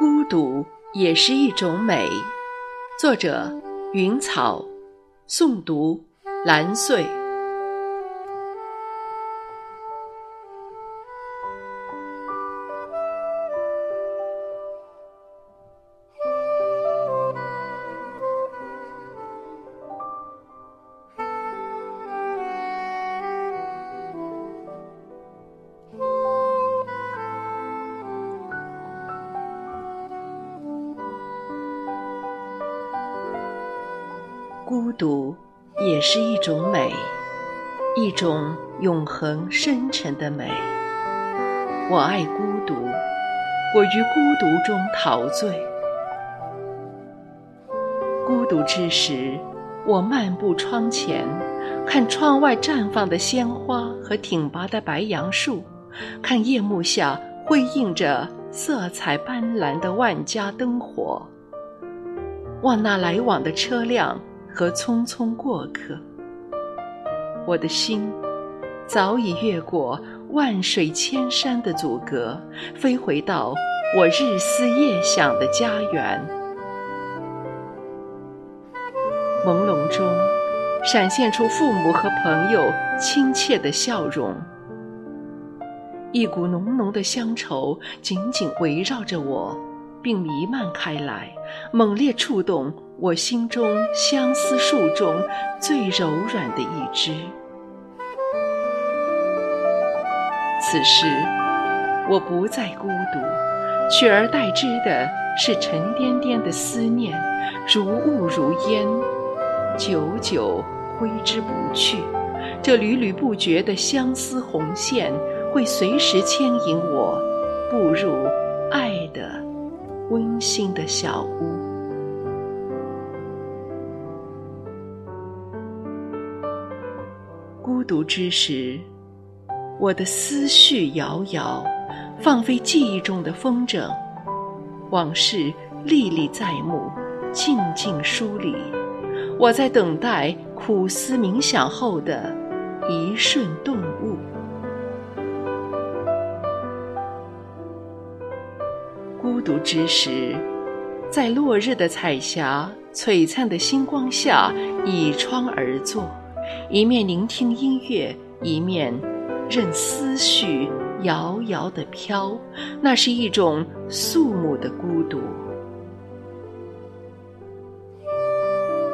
孤独也是一种美。作者：云草，诵读：蓝穗。孤独也是一种美，一种永恒深沉的美。我爱孤独，我于孤独中陶醉。孤独之时，我漫步窗前，看窗外绽放的鲜花和挺拔的白杨树，看夜幕下辉映着色彩斑斓的万家灯火，望那来往的车辆。和匆匆过客，我的心早已越过万水千山的阻隔，飞回到我日思夜想的家园。朦胧中，闪现出父母和朋友亲切的笑容，一股浓浓的乡愁紧紧围绕着我，并弥漫开来，猛烈触动。我心中相思树中最柔软的一枝。此时，我不再孤独，取而代之的是沉甸甸的思念，如雾如烟，久久挥之不去。这缕缕不绝的相思红线，会随时牵引我步入爱的温馨的小屋。独之时，我的思绪遥遥，放飞记忆中的风筝，往事历历在目，静静梳理。我在等待苦思冥想后的一瞬顿悟。孤独之时，在落日的彩霞、璀璨的星光下，倚窗而坐。一面聆听音乐，一面任思绪遥遥地飘，那是一种肃穆的孤独。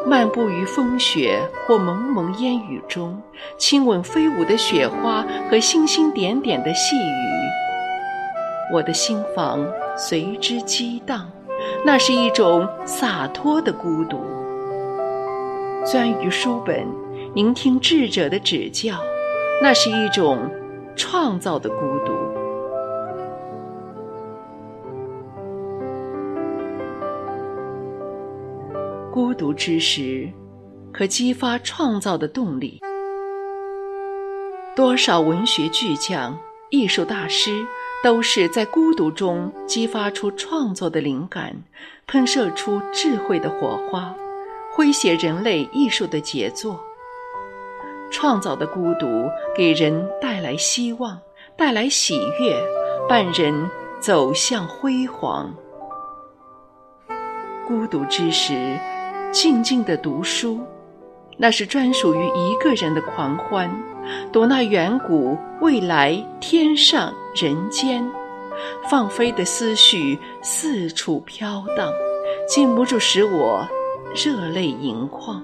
漫步于风雪或蒙蒙烟雨中，亲吻飞舞的雪花和星星点点的细雨，我的心房随之激荡，那是一种洒脱的孤独。钻于书本。聆听智者的指教，那是一种创造的孤独。孤独之时，可激发创造的动力。多少文学巨匠、艺术大师，都是在孤独中激发出创作的灵感，喷射出智慧的火花，诙谐人类艺术的杰作。创造的孤独给人带来希望，带来喜悦，伴人走向辉煌。孤独之时，静静的读书，那是专属于一个人的狂欢。读那远古、未来、天上、人间，放飞的思绪四处飘荡，禁不住使我热泪盈眶。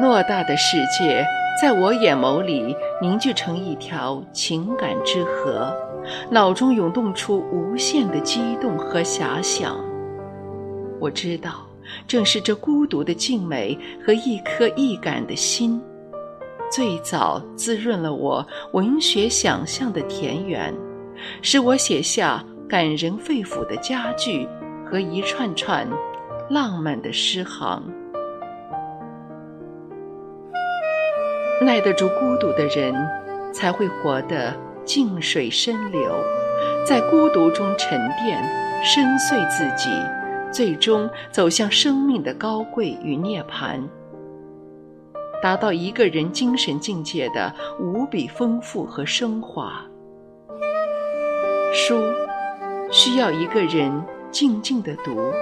偌大的世界，在我眼眸里凝聚成一条情感之河，脑中涌动出无限的激动和遐想。我知道，正是这孤独的静美和一颗易感的心，最早滋润了我文学想象的田园，使我写下感人肺腑的佳句和一串串浪漫的诗行。耐得住孤独的人，才会活得静水深流，在孤独中沉淀、深邃自己，最终走向生命的高贵与涅槃，达到一个人精神境界的无比丰富和升华。书需要一个人静静的读，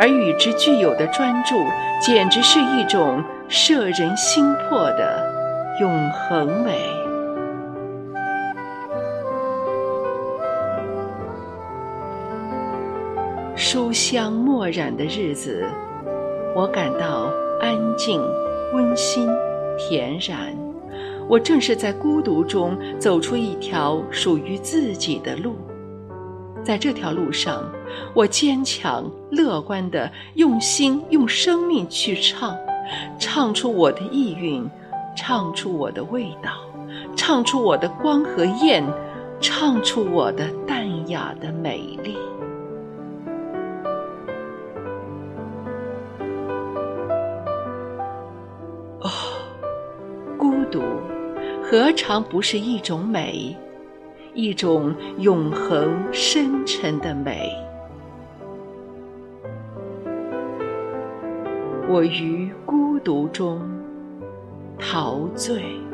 而与之具有的专注，简直是一种摄人心魄的永恒美。书香墨染的日子，我感到安静、温馨、恬然。我正是在孤独中走出一条属于自己的路，在这条路上，我坚强、乐观地用心、用生命去唱，唱出我的意蕴，唱出我的味道，唱出我的光和艳，唱出我的淡雅的美丽。哦，孤独。何尝不是一种美，一种永恒深沉的美？我于孤独中陶醉。